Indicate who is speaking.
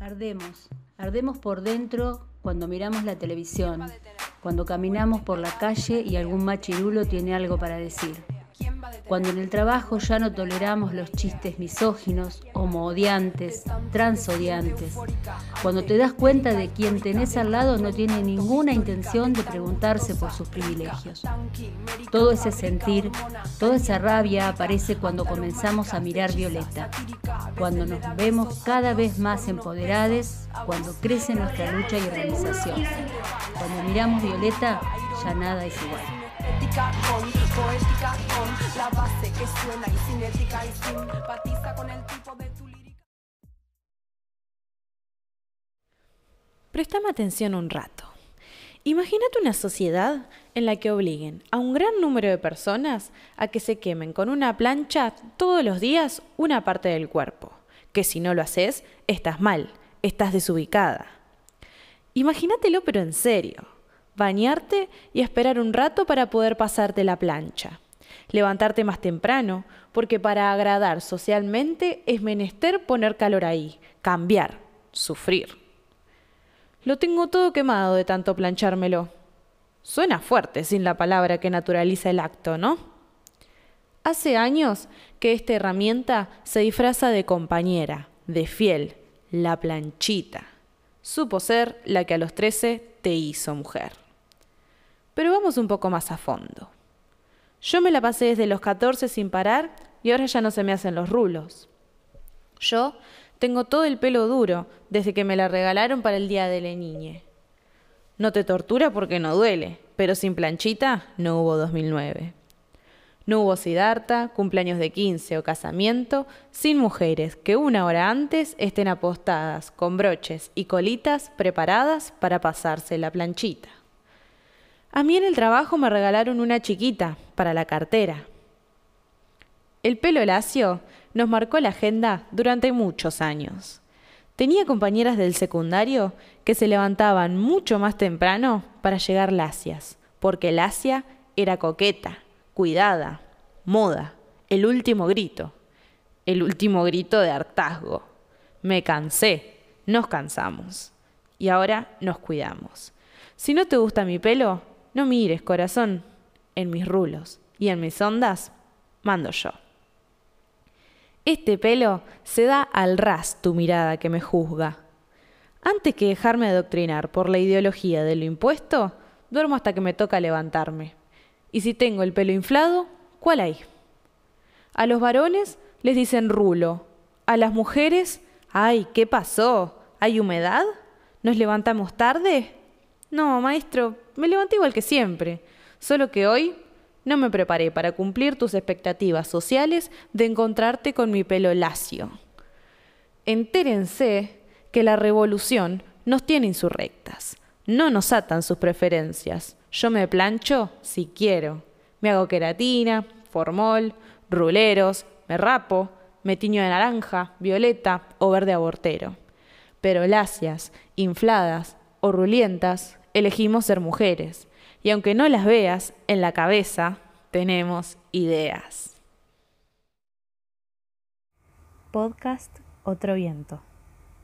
Speaker 1: Ardemos, ardemos por dentro cuando miramos la televisión, cuando caminamos por la calle y algún machirulo tiene algo para decir. Cuando en el trabajo ya no toleramos los chistes misóginos, homoodiantes, transodiantes. Cuando te das cuenta de quien tenés al lado no tiene ninguna intención de preguntarse por sus privilegios. Todo ese sentir, toda esa rabia aparece cuando comenzamos a mirar Violeta, cuando nos vemos cada vez más empoderadas, cuando crece nuestra lucha y organización. Cuando miramos Violeta, ya nada es igual poética con la base que suena y cinética y con el tipo de tu lírica.
Speaker 2: Prestame atención un rato. Imagínate una sociedad en la que obliguen a un gran número de personas a que se quemen con una plancha todos los días una parte del cuerpo, que si no lo haces, estás mal, estás desubicada. Imagínatelo pero en serio bañarte y esperar un rato para poder pasarte la plancha. Levantarte más temprano, porque para agradar socialmente es menester poner calor ahí, cambiar, sufrir. Lo tengo todo quemado de tanto planchármelo. Suena fuerte sin la palabra que naturaliza el acto, ¿no? Hace años que esta herramienta se disfraza de compañera, de fiel, la planchita. Supo ser la que a los trece te hizo mujer. Pero vamos un poco más a fondo. Yo me la pasé desde los 14 sin parar y ahora ya no se me hacen los rulos. Yo tengo todo el pelo duro desde que me la regalaron para el día de la niñe. No te tortura porque no duele, pero sin planchita no hubo 2009. No hubo Sidarta, cumpleaños de 15 o casamiento, sin mujeres que una hora antes estén apostadas con broches y colitas preparadas para pasarse la planchita. A mí en el trabajo me regalaron una chiquita para la cartera. El pelo lacio nos marcó la agenda durante muchos años. Tenía compañeras del secundario que se levantaban mucho más temprano para llegar lacias, porque lacia era coqueta, cuidada, moda, el último grito, el último grito de hartazgo. Me cansé, nos cansamos y ahora nos cuidamos. Si no te gusta mi pelo, no mires, corazón, en mis rulos y en mis ondas mando yo. Este pelo se da al ras tu mirada que me juzga. Antes que dejarme adoctrinar por la ideología de lo impuesto, duermo hasta que me toca levantarme. Y si tengo el pelo inflado, ¿cuál hay? A los varones les dicen rulo. A las mujeres, ay, ¿qué pasó? ¿Hay humedad? ¿Nos levantamos tarde? No, maestro, me levanté igual que siempre, solo que hoy no me preparé para cumplir tus expectativas sociales de encontrarte con mi pelo lacio. Entérense que la revolución nos tiene insurrectas, no nos atan sus preferencias. Yo me plancho si quiero. Me hago queratina, formol, ruleros, me rapo, me tiño de naranja, violeta o verde abortero. Pero lacias, infladas o rulientas elegimos ser mujeres. Y aunque no las veas, en la cabeza tenemos ideas.
Speaker 3: Podcast Otro Viento.